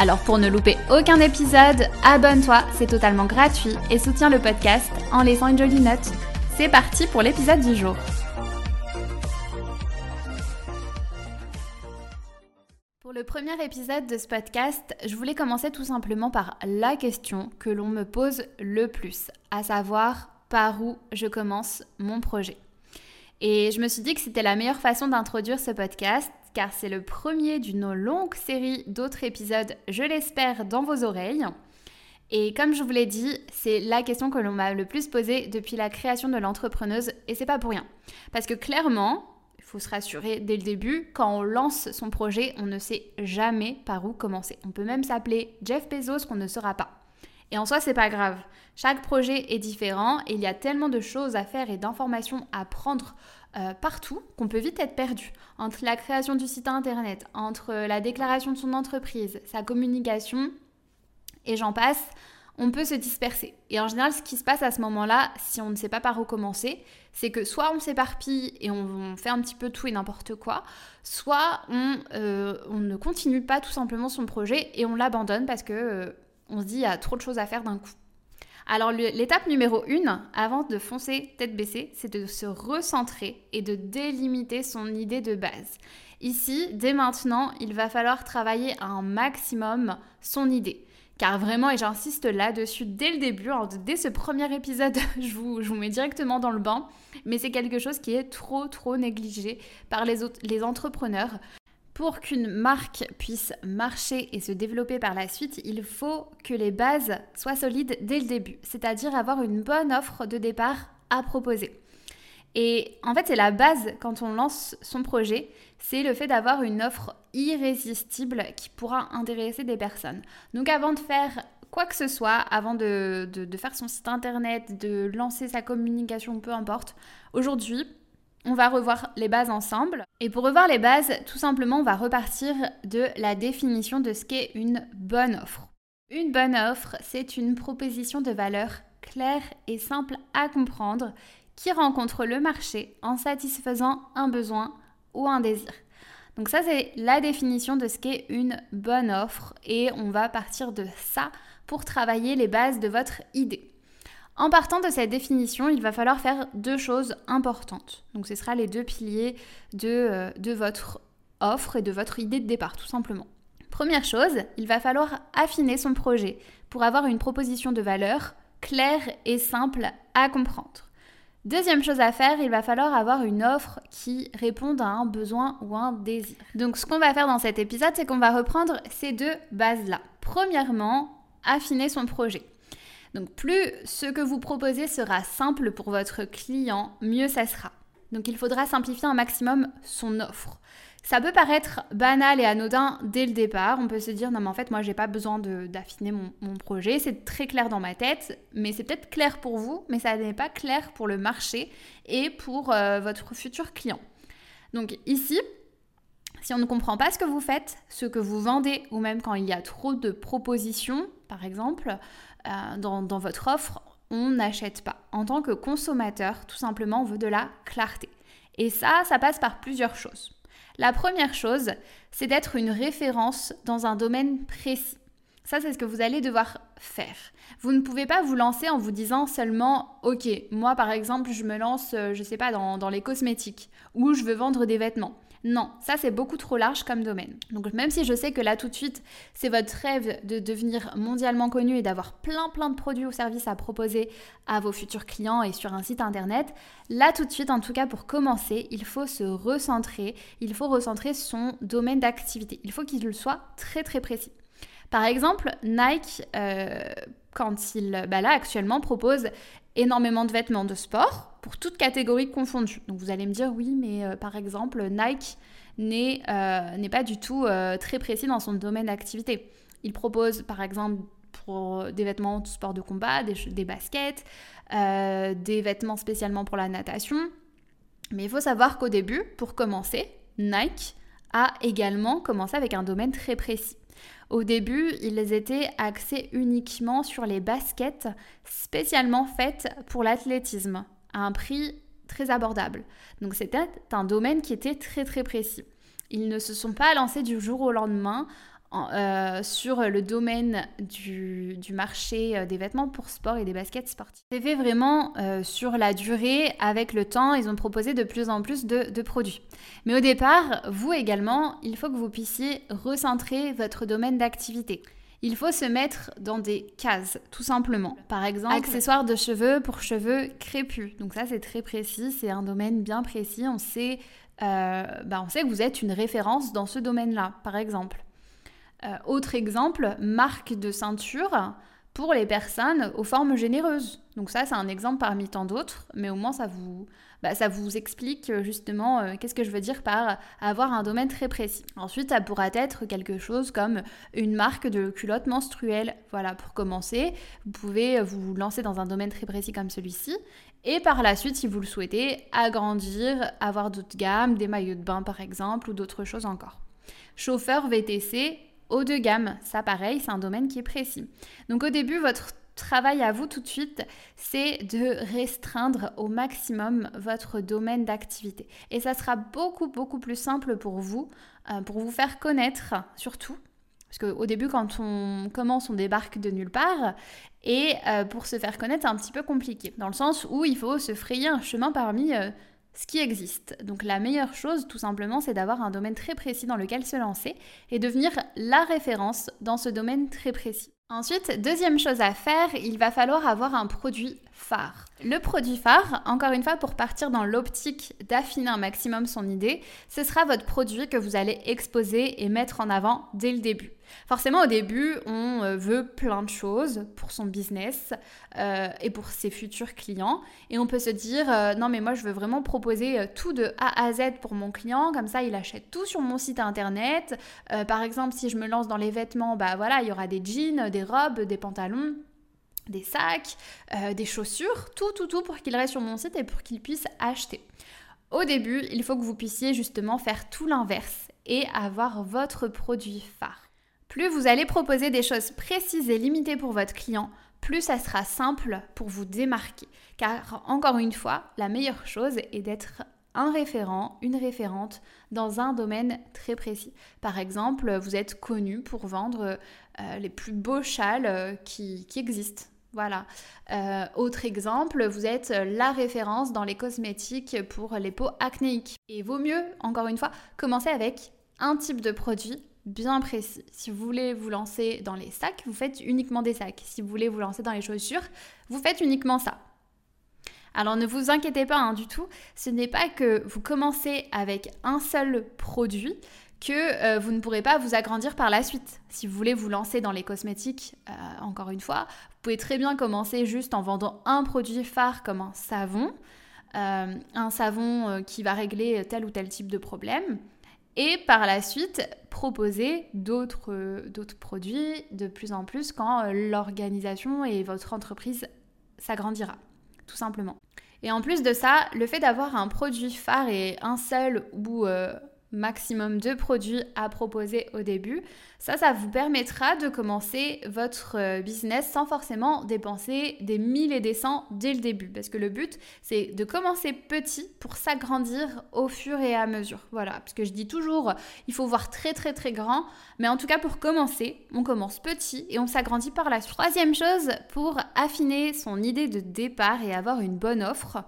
Alors pour ne louper aucun épisode, abonne-toi, c'est totalement gratuit et soutiens le podcast en laissant une jolie note. C'est parti pour l'épisode du jour. Pour le premier épisode de ce podcast, je voulais commencer tout simplement par la question que l'on me pose le plus, à savoir par où je commence mon projet? Et je me suis dit que c'était la meilleure façon d'introduire ce podcast car c'est le premier d'une longue série d'autres épisodes, je l'espère, dans vos oreilles. Et comme je vous l'ai dit, c'est la question que l'on m'a le plus posée depuis la création de l'entrepreneuse et c'est pas pour rien. Parce que clairement, il faut se rassurer dès le début, quand on lance son projet, on ne sait jamais par où commencer. On peut même s'appeler Jeff Bezos qu'on ne saura pas. Et en soi, c'est pas grave. Chaque projet est différent et il y a tellement de choses à faire et d'informations à prendre euh, partout qu'on peut vite être perdu. Entre la création du site internet, entre la déclaration de son entreprise, sa communication, et j'en passe, on peut se disperser. Et en général, ce qui se passe à ce moment-là, si on ne sait pas par où commencer, c'est que soit on s'éparpille et on, fait un petit peu tout et n'importe quoi, soit on, euh, on, ne continue pas tout simplement son projet et on l'abandonne parce que euh, on se dit il y a trop de choses à faire d'un coup. Alors l'étape numéro 1, avant de foncer tête baissée, c'est de se recentrer et de délimiter son idée de base. Ici, dès maintenant, il va falloir travailler un maximum son idée. Car vraiment, et j'insiste là-dessus dès le début, dès ce premier épisode, je vous, mets directement dans le bain, mais c'est quelque chose qui est trop trop négligé par les entrepreneurs. Pour qu'une marque puisse marcher et se développer par la suite, il faut que les bases soient solides dès le début, c'est-à-dire avoir une bonne offre de départ à proposer. Et en fait, c'est la base quand on lance son projet, c'est le fait d'avoir une offre irrésistible qui pourra intéresser des personnes. Donc avant de faire quoi que ce soit, avant de, faire son site internet, de lancer sa communication, peu importe, aujourd'hui, on va revoir les bases ensemble. Et pour revoir les bases, tout simplement, on va repartir de la définition de ce qu'est une bonne offre. Une bonne offre, c'est une proposition de valeur claire et simple à comprendre qui rencontre le marché en satisfaisant un besoin ou un désir. Donc ça, c'est la définition de ce qu'est une bonne offre et on va partir de ça pour travailler les bases de votre idée. En partant de cette définition, il va falloir faire deux choses importantes. Donc ce sera les deux piliers de, euh, de votre offre et de votre idée de départ, tout simplement. Première chose, il va falloir affiner son projet pour avoir une proposition de valeur claire et simple à comprendre. Deuxième chose à faire, il va falloir avoir une offre qui réponde à un besoin ou un désir. Donc ce qu'on va faire dans cet épisode, c'est qu'on va reprendre ces deux bases-là. Premièrement, affiner son projet. Donc plus ce que vous proposez sera simple pour votre client, mieux ça sera. Donc il faudra simplifier un maximum son offre. Ça peut paraître banal et anodin dès le départ. On peut se dire non mais en fait moi j'ai pas besoin d'affiner mon, projet. C'est très clair dans ma tête, mais c'est peut-être clair pour vous, mais ça n'est pas clair pour le marché et pour euh, votre futur client. Donc ici, si on ne comprend pas ce que vous faites, ce que vous vendez, ou même quand il y a trop de propositions, par exemple, euh, dans, votre offre, on n'achète pas. En tant que consommateur, tout simplement, on veut de la clarté. Et ça, ça passe par plusieurs choses. La première chose, c'est d'être une référence dans un domaine précis. Ça, c'est ce que vous allez devoir faire. Vous ne pouvez pas vous lancer en vous disant seulement, ok, moi par exemple, je me lance, euh, je sais pas, dans les cosmétiques, ou je veux vendre des vêtements. Non, ça c'est beaucoup trop large comme domaine. Donc même si je sais que là tout de suite, c'est votre rêve de devenir mondialement connu et d'avoir plein plein de produits ou services à proposer à vos futurs clients et sur un site internet, là tout de suite, en tout cas pour commencer, il faut se recentrer, il faut recentrer son domaine d'activité. Il faut qu'il soit très très précis. Par exemple, Nike, euh, quand il, bah là actuellement, propose énormément de vêtements de sport, pour toutes catégories confondues. Donc vous allez me dire oui, mais euh, par exemple, Nike n'est euh, pas du tout euh, très précis dans son domaine d'activité. Il propose par exemple pour des vêtements de sport de combat, des, baskets, euh, des vêtements spécialement pour la natation. Mais il faut savoir qu'au début, pour commencer, Nike a également commencé avec un domaine très précis. Au début, ils étaient axés uniquement sur les baskets spécialement faites pour l'athlétisme, à un prix très abordable. Donc c'était un domaine qui était très très précis. Ils ne se sont pas lancés du jour au lendemain euh, sur le domaine du, marché euh, des vêtements pour sport et des baskets sportives. C'est fait vraiment euh, sur la durée, avec le temps, ils ont proposé de plus en plus de, produits. Mais au départ, vous également, il faut que vous puissiez recentrer votre domaine d'activité. Il faut se mettre dans des cases, tout simplement. Par exemple, accessoires de cheveux pour cheveux crépus. Donc ça, c'est très précis, c'est un domaine bien précis. On sait, bah, on sait que vous êtes une référence dans ce domaine-là, par exemple. Euh, autre exemple, marque de ceinture pour les personnes aux formes généreuses. Donc ça, c'est un exemple parmi tant d'autres, mais au moins ça vous, bah, ça vous explique euh, justement euh, qu'est-ce que je veux dire par avoir un domaine très précis. Ensuite, ça pourra être quelque chose comme une marque de culotte menstruelle. Voilà, pour commencer, vous pouvez vous lancer dans un domaine très précis comme celui-ci. Et par la suite, si vous le souhaitez, agrandir, avoir d'autres gammes, des maillots de bain par exemple, ou d'autres choses encore. Chauffeur VTC, haut de gamme. Ça, pareil, c'est un domaine qui est précis. Donc au début, votre travail à vous tout de suite, c'est de restreindre au maximum votre domaine d'activité. Et ça sera beaucoup, beaucoup plus simple pour vous, euh, pour vous faire connaître surtout. Parce qu'au début, quand on commence, on débarque de nulle part. Et euh, pour se faire connaître, c'est un petit peu compliqué. Dans le sens où il faut se frayer un chemin parmi euh, ce qui existe. Donc la meilleure chose, tout simplement, c'est d'avoir un domaine très précis dans lequel se lancer et devenir la référence dans ce domaine très précis. Ensuite, deuxième chose à faire, il va falloir avoir un produit phare. Le produit phare, encore une fois, pour partir dans l'optique d'affiner un maximum son idée, ce sera votre produit que vous allez exposer et mettre en avant dès le début. Forcément, au début, on euh, veut plein de choses pour son business euh, et pour ses futurs clients. Et on peut se dire, euh, non mais moi, je veux vraiment proposer tout de A à Z pour mon client. Comme ça, il achète tout sur mon site internet. par exemple, si je me lance dans les vêtements, bah voilà, il y aura des jeans, des robes, des pantalons des sacs, des chaussures, tout, tout, tout pour qu'il reste sur mon site et pour qu'il puisse acheter. Au début, il faut que vous puissiez justement faire tout l'inverse et avoir votre produit phare. Plus vous allez proposer des choses précises et limitées pour votre client, plus ça sera simple pour vous démarquer. Car encore une fois, la meilleure chose est d'être un référent, une référente dans un domaine très précis. Par exemple, vous êtes connu pour vendre euh, les plus beaux châles euh, qui, existent. Voilà. Euh, autre exemple, vous êtes la référence dans les cosmétiques pour les peaux acnéiques. Et vaut mieux, encore une fois, commencer avec un type de produit bien précis. Si vous voulez vous lancer dans les sacs, vous faites uniquement des sacs. Si vous voulez vous lancer dans les chaussures, vous faites uniquement ça. Alors ne vous inquiétez pas hein, du tout, ce n'est pas que vous commencez avec un seul produit que euh, vous ne pourrez pas vous agrandir par la suite. Si vous voulez vous lancer dans les cosmétiques, euh, encore une fois, vous pouvez très bien commencer juste en vendant un produit phare comme un savon, euh, un savon qui va régler tel ou tel type de problème et par la suite proposer d'autres produits de plus en plus quand l'organisation et votre entreprise s'agrandira, tout simplement. Et en plus de ça, le fait d'avoir un produit phare et un seul ou maximum de produits à proposer au début. Ça, ça vous permettra de commencer votre euh, business sans forcément dépenser des mille et des cents dès le début. Parce que le but, c'est de commencer petit pour s'agrandir au fur et à mesure. Voilà, parce que je dis toujours, il faut voir très très très grand. Mais en tout cas, pour commencer, on commence petit et on s'agrandit par la suite. Troisième chose, pour affiner son idée de départ et avoir une bonne offre,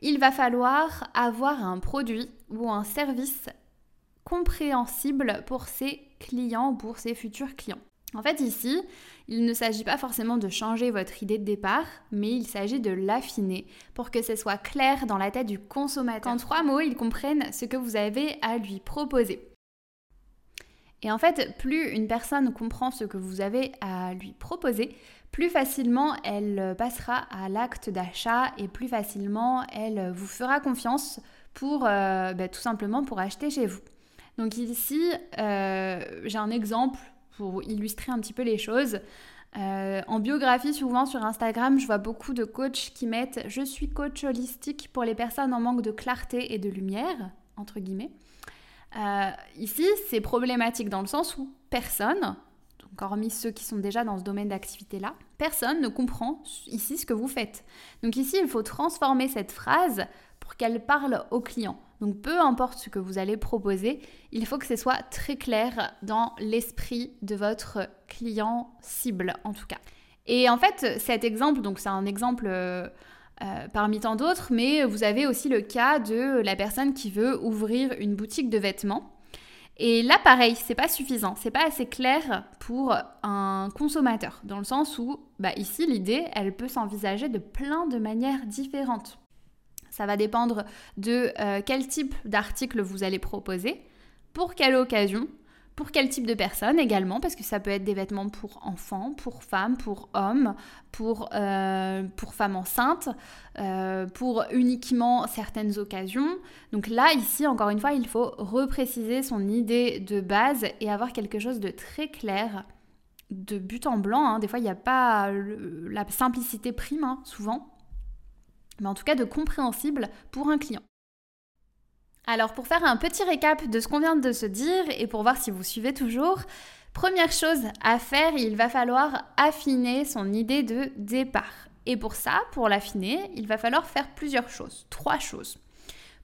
il va falloir avoir un produit ou un service compréhensible pour ses clients, pour ses futurs clients. En fait, ici, il ne s'agit pas forcément de changer votre idée de départ, mais il s'agit de l'affiner pour que ce soit clair dans la tête du consommateur. En trois mots, il comprenne ce que vous avez à lui proposer. Et en fait, plus une personne comprend ce que vous avez à lui proposer, plus facilement elle passera à l'acte d'achat et plus facilement elle vous fera confiance pour euh, bah, tout simplement pour acheter chez vous. Donc ici, euh, j'ai un exemple pour illustrer un petit peu les choses. Euh, en biographie, souvent sur Instagram, je vois beaucoup de coachs qui mettent Je suis coach holistique pour les personnes en manque de clarté et de lumière, entre guillemets. Euh, ici, c'est problématique dans le sens où personne, hormis ceux qui sont déjà dans ce domaine d'activité-là, personne ne comprend ici ce que vous faites. Donc ici, il faut transformer cette phrase pour qu'elle parle au client. Donc peu importe ce que vous allez proposer, il faut que ce soit très clair dans l'esprit de votre client cible en tout cas. Et en fait, cet exemple, donc c'est un exemple euh, euh, parmi tant d'autres, mais vous avez aussi le cas de la personne qui veut ouvrir une boutique de vêtements. Et là, pareil, c'est pas suffisant, c'est pas assez clair pour un consommateur, dans le sens où, bah, ici, l'idée, elle peut s'envisager de plein de manières différentes. Ça va dépendre de euh, quel type d'article vous allez proposer, pour quelle occasion, pour quel type de personne également, parce que ça peut être des vêtements pour enfants, pour femmes, pour hommes, pour, euh, pour femmes enceintes, euh, pour uniquement certaines occasions. Donc là, ici, encore une fois, il faut repréciser son idée de base et avoir quelque chose de très clair, de but en blanc. Hein. Des fois, il n'y a pas la simplicité prime, hein, souvent mais en tout cas de compréhensible pour un client. Alors pour faire un petit récap de ce qu'on vient de se dire et pour voir si vous suivez toujours, première chose à faire, il va falloir affiner son idée de départ. Et pour ça, pour l'affiner, il va falloir faire plusieurs choses, trois choses.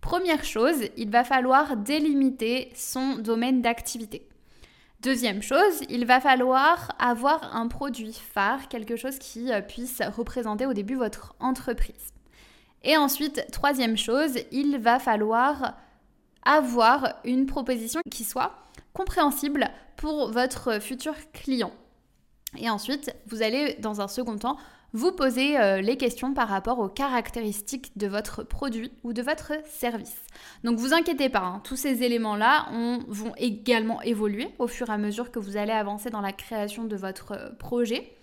Première chose, il va falloir délimiter son domaine d'activité. Deuxième chose, il va falloir avoir un produit phare, quelque chose qui euh, puisse représenter au début votre entreprise. Et ensuite, troisième chose, il va falloir avoir une proposition qui soit compréhensible pour votre futur client. Et ensuite, vous allez dans un second temps vous poser euh, les questions par rapport aux caractéristiques de votre produit ou de votre service. Donc vous inquiétez pas, hein, tous ces éléments-là vont également évoluer au fur et à mesure que vous allez avancer dans la création de votre euh, projet.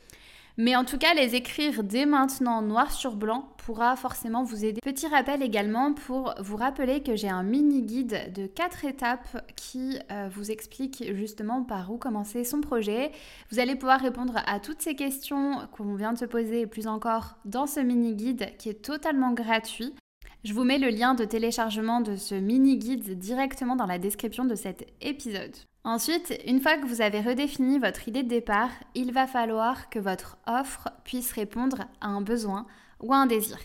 Mais en tout cas, les écrire dès maintenant noir sur blanc pourra forcément vous aider. Petit rappel également pour vous rappeler que j'ai un mini guide de 4 étapes qui euh, vous explique justement par où commencer son projet. Vous allez pouvoir répondre à toutes ces questions qu'on vient de se poser et plus encore dans ce mini guide qui est totalement gratuit. Je vous mets le lien de téléchargement de ce mini guide directement dans la description de cet épisode. Ensuite, une fois que vous avez redéfini votre idée de départ, il va falloir que votre offre puisse répondre à un besoin ou à un désir.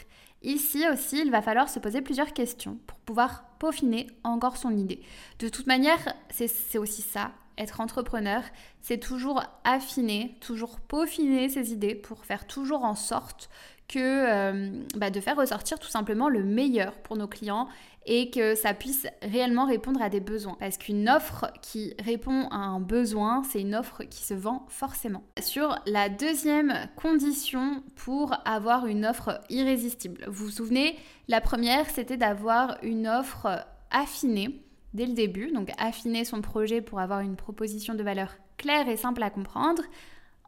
Ici aussi, il va falloir se poser plusieurs questions pour pouvoir peaufiner encore son idée. De toute manière, c'est aussi ça, être entrepreneur, c'est toujours affiner, toujours peaufiner ses idées pour faire toujours en sorte que euh, bah, de faire ressortir tout simplement le meilleur pour nos clients et que ça puisse réellement répondre à des besoins. Parce qu'une offre qui répond à un besoin, c'est une offre qui se vend forcément. Sur la deuxième condition pour avoir une offre irrésistible, vous vous souvenez, la première, c'était d'avoir une offre affinée dès le début, donc affiner son projet pour avoir une proposition de valeur claire et simple à comprendre.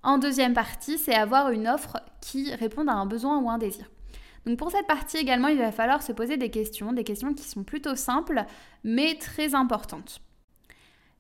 En deuxième partie, c'est avoir une offre qui réponde à un besoin ou un désir. Donc pour cette partie également, il va falloir se poser des questions, des questions qui sont plutôt simples mais très importantes.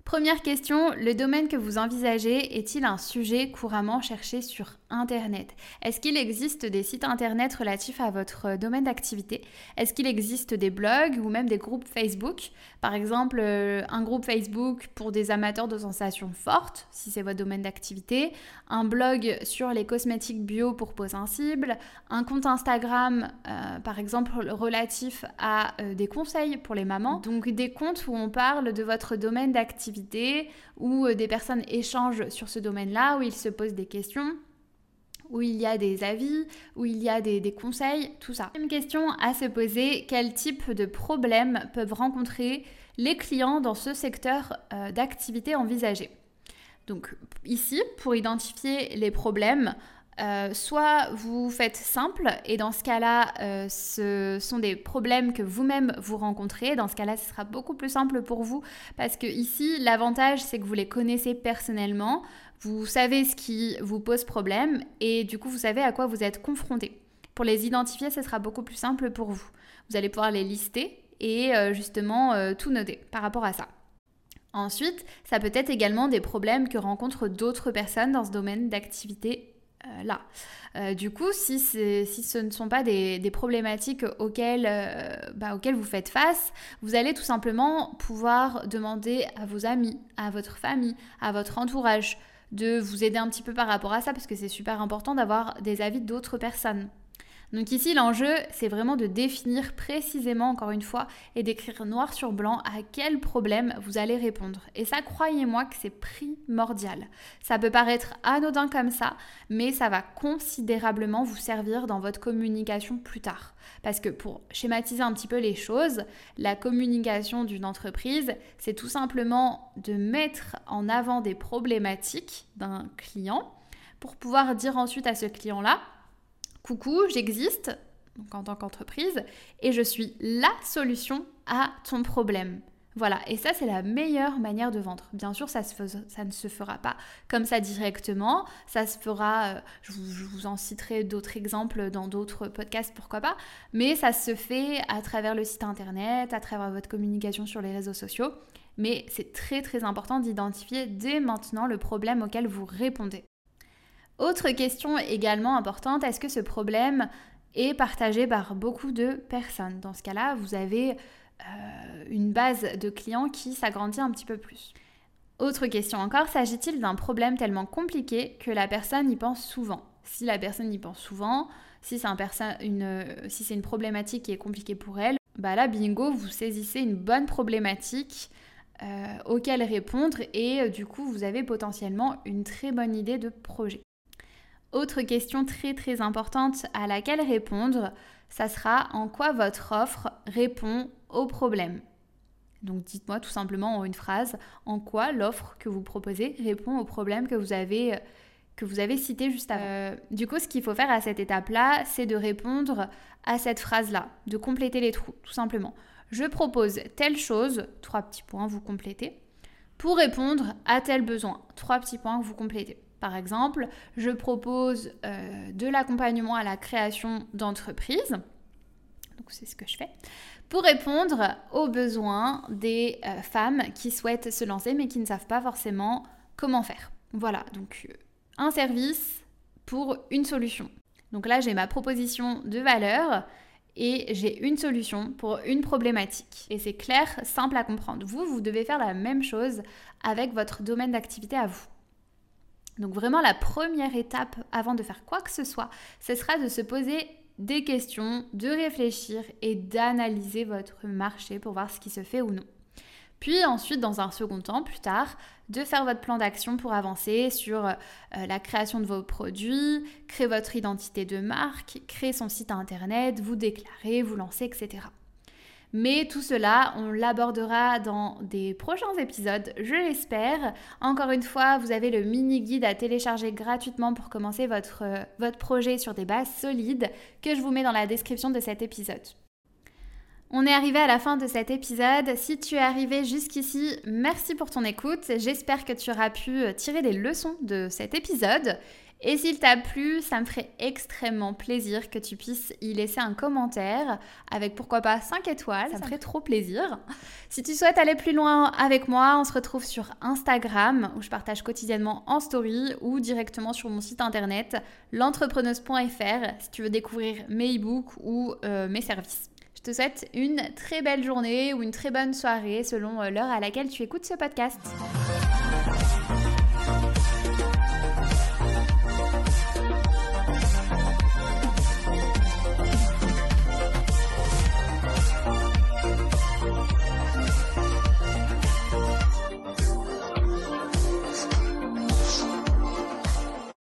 Première question, le domaine que vous envisagez est-il un sujet couramment cherché sur Internet. Est-ce qu'il existe des sites Internet relatifs à votre domaine d'activité? Est-ce qu'il existe des blogs ou même des groupes Facebook? Par exemple, euh, un groupe Facebook pour des amateurs de sensations fortes, si c'est votre domaine d'activité, un blog sur les cosmétiques bio pour peau sensible, un compte Instagram, euh, par exemple, relatif à euh, des conseils pour les mamans, donc des comptes où on parle de votre domaine d'activité où euh, des personnes échangent sur ce domaine-là, où ils se posent des questions, où il y a des avis, où il y a des, conseils, tout ça. Une question à se poser, quel type de problèmes peuvent rencontrer les clients dans ce secteur euh, d'activité envisagé Donc ici, pour identifier les problèmes, euh, soit vous faites simple et dans ce cas-là, euh, ce sont des problèmes que vous-même vous rencontrez. Dans ce cas-là, ce sera beaucoup plus simple pour vous parce que ici, l'avantage, c'est que vous les connaissez personnellement, vous savez ce qui vous pose problème et du coup, vous savez à quoi vous êtes confronté. Pour les identifier, ce sera beaucoup plus simple pour vous. Vous allez pouvoir les lister et euh, justement tout noter par rapport à ça. Ensuite, ça peut être également des problèmes que rencontrent d'autres personnes dans ce domaine d'activité euh, là. Euh, du coup, si, si, ce ne sont pas des, problématiques auxquelles, euh, bah, auxquelles vous faites face, vous allez tout simplement pouvoir demander à vos amis, à votre famille, à votre entourage de vous aider un petit peu par rapport à ça, parce que c'est super important d'avoir des avis d'autres personnes. Donc ici, l'enjeu, c'est vraiment de définir précisément, encore une fois, et d'écrire noir sur blanc à quel problème vous allez répondre. Et ça, croyez-moi que c'est primordial. Ça peut paraître anodin comme ça, mais ça va considérablement vous servir dans votre communication plus tard. Parce que pour schématiser un petit peu les choses, la communication d'une entreprise, c'est tout simplement de mettre en avant des problématiques d'un client pour pouvoir dire ensuite à ce client-là, coucou, j'existe en tant qu'entreprise et je suis la solution à ton problème. Voilà, et ça c'est la meilleure manière de vendre. Bien sûr, ça, ne se fera pas comme ça directement, ça se fera, euh, je, vous, en citerai d'autres exemples dans d'autres podcasts, pourquoi pas, mais ça se fait à travers le site internet, à travers votre communication sur les réseaux sociaux, mais c'est très très important d'identifier dès maintenant le problème auquel vous répondez. Autre question également importante, est-ce que ce problème est partagé par beaucoup de personnes? Dans ce cas-là, vous avez euh, une base de clients qui s'agrandit un petit peu plus. Autre question encore, s'agit-il d'un problème tellement compliqué que la personne y pense souvent? Si la personne y pense souvent, si c'est une, si une problématique qui est compliquée pour elle, bah là, bingo, vous saisissez une bonne problématique euh, auquel répondre et euh, du coup, vous avez potentiellement une très bonne idée de projet. Autre question très très importante à laquelle répondre, ça sera en quoi votre offre répond au problème? Donc dites-moi tout simplement en une phrase en quoi l'offre que vous proposez répond au problème que vous avez que vous avez cité juste avant? Euh, du coup, ce qu'il faut faire à cette étape-là, c'est de répondre à cette phrase-là, de compléter les trous, tout simplement. Je propose telle chose, trois petits points, vous complétez, pour répondre à tel besoin, trois petits points, vous complétez. Par exemple, je propose euh, de l'accompagnement à la création d'entreprises. Donc c'est ce que je fais. Pour répondre aux besoins des euh, femmes qui souhaitent se lancer mais qui ne savent pas forcément comment faire. Voilà, donc euh, un service pour une solution. Donc là, j'ai ma proposition de valeur et j'ai une solution pour une problématique. Et c'est clair, simple à comprendre. Vous, vous devez faire la même chose avec votre domaine d'activité à vous. Donc vraiment la première étape avant de faire quoi que ce soit, ce sera de se poser des questions, de réfléchir et d'analyser votre marché pour voir ce qui se fait ou non. Puis ensuite, dans un second temps, plus tard, de faire votre plan d'action pour avancer sur euh, la création de vos produits, créer votre identité de marque, créer son site internet, vous déclarer, vous lancer, etc. Mais tout cela, on l'abordera dans des prochains épisodes, je l'espère. Encore une fois, vous avez le mini guide à télécharger gratuitement pour commencer votre, votre projet sur des bases solides que je vous mets dans la description de cet épisode. On est arrivé à la fin de cet épisode. Si tu es arrivé jusqu'ici, merci pour ton écoute. J'espère que tu auras pu tirer des leçons de cet épisode. Et s'il t'a plu, ça me ferait extrêmement plaisir que tu puisses y laisser un commentaire avec pourquoi pas 5 étoiles, ça me ferait trop plaisir. Si tu souhaites aller plus loin avec moi, on se retrouve sur Instagram où je partage quotidiennement en story ou directement sur mon site internet l'entrepreneuse.fr si tu veux découvrir mes e-books ou euh, mes services. Je te souhaite une très belle journée ou une très bonne soirée selon euh, l'heure à laquelle tu écoutes ce podcast.